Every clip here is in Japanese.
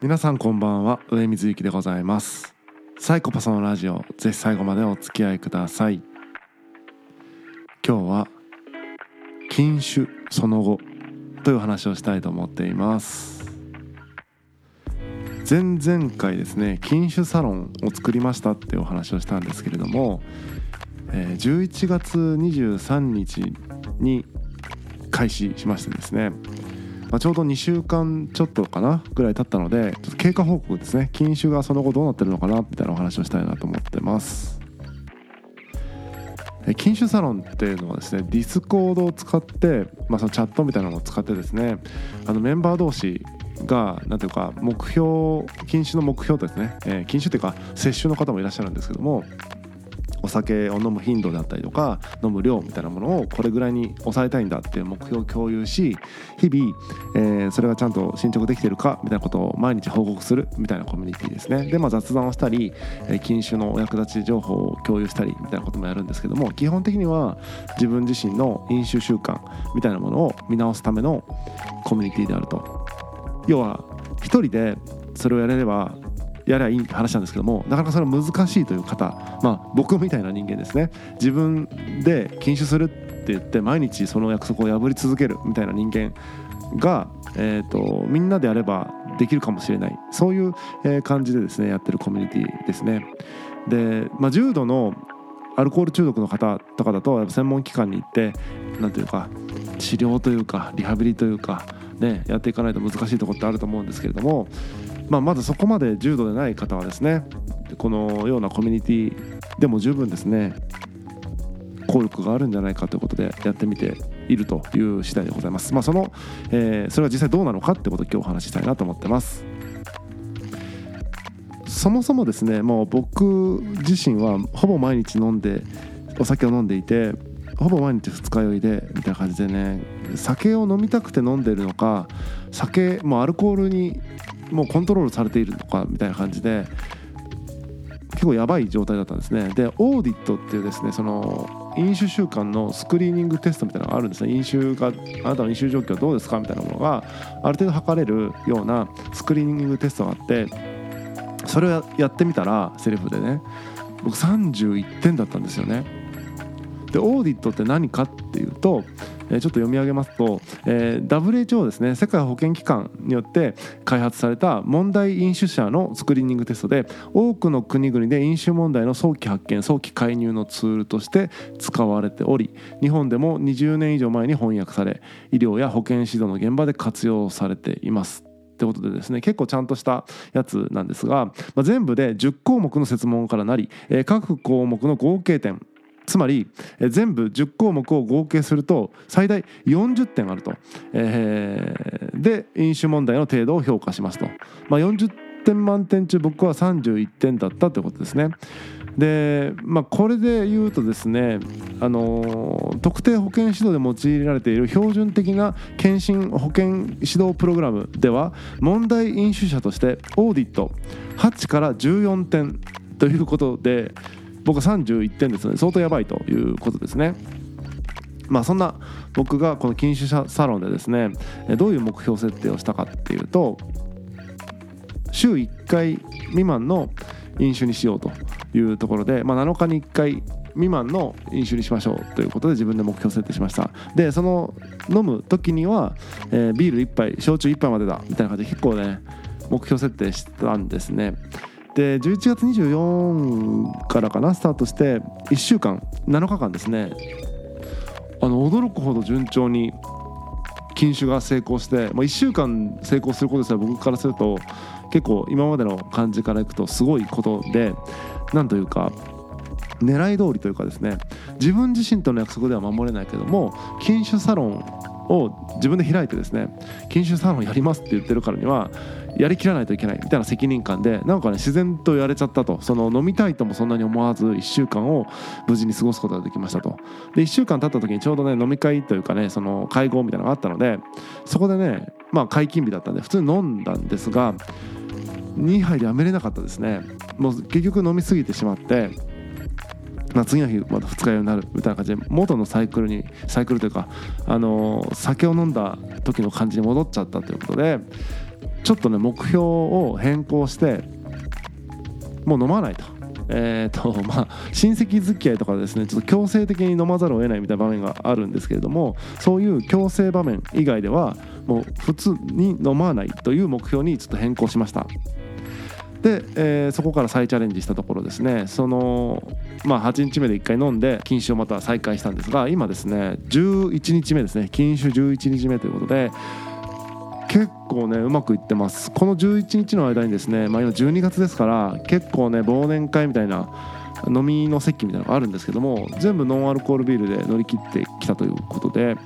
皆さんこんばんは。上水幸でございます。サイコパスのラジオぜひ最後までお付き合いください。今日は禁酒その後という話をしたいと思っています。前々回ですね禁酒サロンを作りましたっていうお話をしたんですけれども11月23日に開始しましてですねまあ、ちょうど2週間ちょっとかなぐらい経ったのでちょっと経過報告ですね。禁酒がその後どうなってるのかなみたいなお話をしたいなと思ってます。禁酒サロンっていうのはですねディスコードを使って、まあ、そのチャットみたいなのを使ってですねあのメンバー同士が何ていうか目標禁酒の目標とですね、えー、禁酒っていうか摂取の方もいらっしゃるんですけどもお酒を飲む頻度であったりとか飲む量みたいなものをこれぐらいに抑えたいんだっていう目標を共有し日々、えー、それがちゃんと進捗できてるかみたいなことを毎日報告するみたいなコミュニティですね。で、まあ、雑談をしたり、えー、禁酒のお役立ち情報を共有したりみたいなこともやるんですけども基本的には自分自身の飲酒習慣みたいなものを見直すためのコミュニティであると。要は一人でそれをやれればやりゃいい話なんですけどもなかなかそれは難しいという方まあ僕みたいな人間ですね自分で禁酒するって言って毎日その約束を破り続けるみたいな人間が、えーと、みんなでやればできるかもしれないそういう、え感じでですねやってるコミュニティですね。で、まあ、重度のアルコール中毒の方とかだとやっぱ専門機関に行って何ていうか治療というかリハビリというかねやっていかないと難しいとこってあると思うんですけれどもまあ、まずそこまで重度でない方はですねこのようなコミュニティでも十分ですね効力があるんじゃないかということでやってみているという次第でございます。まあ、その、えー、それが実際どうなのかってことを今日お話ししたいなと思ってます。そもそもですねもう僕自身はほぼ毎日飲んでお酒を飲んでいてほぼ毎日二日酔いでみたいな感じでね酒を飲みたくて飲んでるのか酒もうアルコールにもうコントロールされているのかみたいな感じで結構やばい状態だったんですね。でオーディットっていうですねその飲酒習慣のスクリーニングテストみたいなのがあるんですね。飲酒があなたの飲酒状況どうですかみたいなものがある程度測れるようなスクリーニングテストがあってそれをやってみたらセリフでね僕31点だったんですよね。でオーディットって何かっていうとちょっと読み上げますと、えー、WHO ですね。世界保健機関によって開発された問題飲酒者のスクリーニングテストで多くの国々で飲酒問題の早期発見早期介入のツールとして使われており日本でも20年以上前に翻訳され医療や保健指導の現場で活用されています。ってことでですね結構ちゃんとしたやつなんですが、まあ、全部で10項目の設問からなり、えー、各項目の合計点つまり全部10項目を合計すると最大40点あると、えー、で飲酒問題の程度を評価しますと、まあ、40点満点中僕は31点だったということですね。でまあ、これで言うとですね、あの特定保健指導で用いられている標準的な検診保健指導プログラムでは問題飲酒者としてオーディット。8から14点ということで僕は31点ですので相当やばいということですね。まあそんな僕がこの禁酒サロンでですねどういう目標設定をしたかっていうと週1回未満の飲酒にしようというところで、まあ、7日に1回未満の飲酒にしましょうということで自分で目標設定しましたでその飲む時には、えー、ビール1杯焼酎1杯までだみたいな感じで結構ね目標設定したんですねで11月24からかなスタートして1週間7日間ですね。あの驚くほど順調に禁酒が成功して、まあ、1週間成功することですら僕からすると結構今までの感じからいくとすごいことでなんというか狙い通りというかですね自分自身との約束では守れないけども禁酒サロンを自分で開いてですね禁酒サロンやりますって言ってるからにはやりきらないといけないみたいな責任感でなんかね自然とやれちゃったと。その飲みたいともそんなに思わず1週間を無事に過ごすことができましたと。で1週間経った時にちょうどね飲み会というかねその会合みたいなのがあったのでそこでねまあ解禁日だったんで普通に飲んだんですが2杯でやめれなかったですね。もう結局飲みすぎてしまってまあ、次の日また二日酔いになるみたいな感じで元のサイクルにサイクルというか、あの酒を飲んだ時の感じに戻っちゃったということでちょっとね目標を変更してもう飲まないと。えーとまあ、親戚付き合いとかですねちょっと強制的に飲まざるを得ないみたいな場面があるんですけれどもそういう強制場面以外ではもう普通に飲まないという目標にちょっと変更しましたで、えー、そこから再チャレンジしたところですね。その、まあ、8日目で1回飲んで禁酒をまた再開したんですが今ですね11日目ですね。禁酒11日目ということで結構ねうまくいってます。この11日の間にですね、まあ、今12月ですから結構ね忘年会みたいな飲みの席みたいなのがあるんですけども全部ノンアルコールビールで乗り切ってきたということで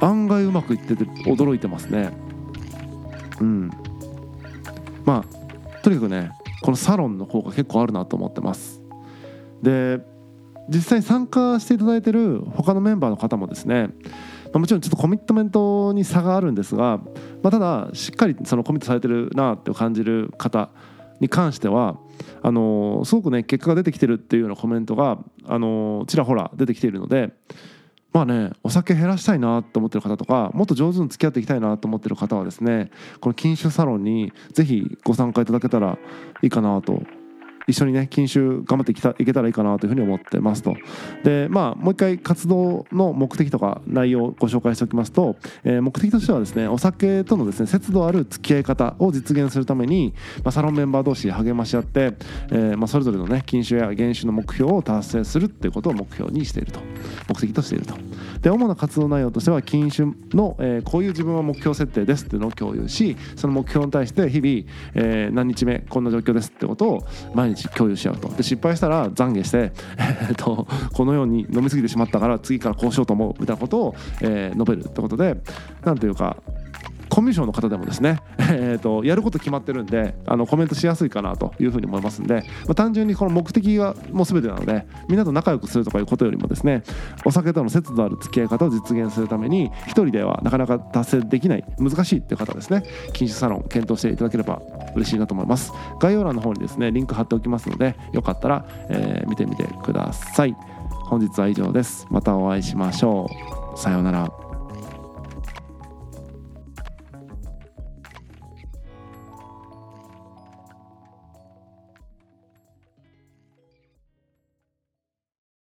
案外うまくいってて驚いてますね。うん。まあとにかくねこのサロンの効果結構あるなと思ってます。で実際参加していただいてる他のメンバーの方もですねま、もちろんちょっとコミットメントに差があるんですが、まあ、ただしっかりそのコミットされてるなって感じる方に関してはあのすごくね結果が出てきてるっていうようなコメントがあのちらほら出てきているのでまあねお酒減らしたいなと思ってる方とかもっと上手に付き合っていきたいなと思ってる方はですねこの禁酒サロンに是非ご参加いただけたらいいかなと一緒にね禁酒頑張っていけたらいいかなというふうに思ってますと。でまあもう一回活動の目的とか内容をご紹介しておきますと、えー、目的としてはですねお酒とのですね節度ある付き合い方を実現するために、まあ、サロンメンバー同士励まし合って、えーまあ、それぞれのね禁酒や減酒の目標を達成するっていうことを目標にしていると。目的としていると。で主な活動内容としては禁酒の、えー、こういう自分は目標設定ですっていうのを共有しその目標に対して日々、え、何日目こんな状況ですってことを毎日共有し合うと。で失敗したら懺悔して、えー、とこのように飲み過ぎてしまったから次からこうしようと思うみたいなことを、えー、述べるってことでなんというかコミュ障の方でもですね、えーと、やること決まってるんであのコメントしやすいかなというふうに思いますんで、まあ、単純にこの目的がもう全てなのでみんなと仲良くするとかいうことよりもですねお酒との節度ある付き合い方を実現するために一人ではなかなか達成できない難しいっていう方ですね禁酒サロン検討していただければ嬉しいなと思います。概要欄の方にですねリンク貼っておきますのでよかったら、えー、見てみてください。本日は以上です。またお会いしましょう。さようなら。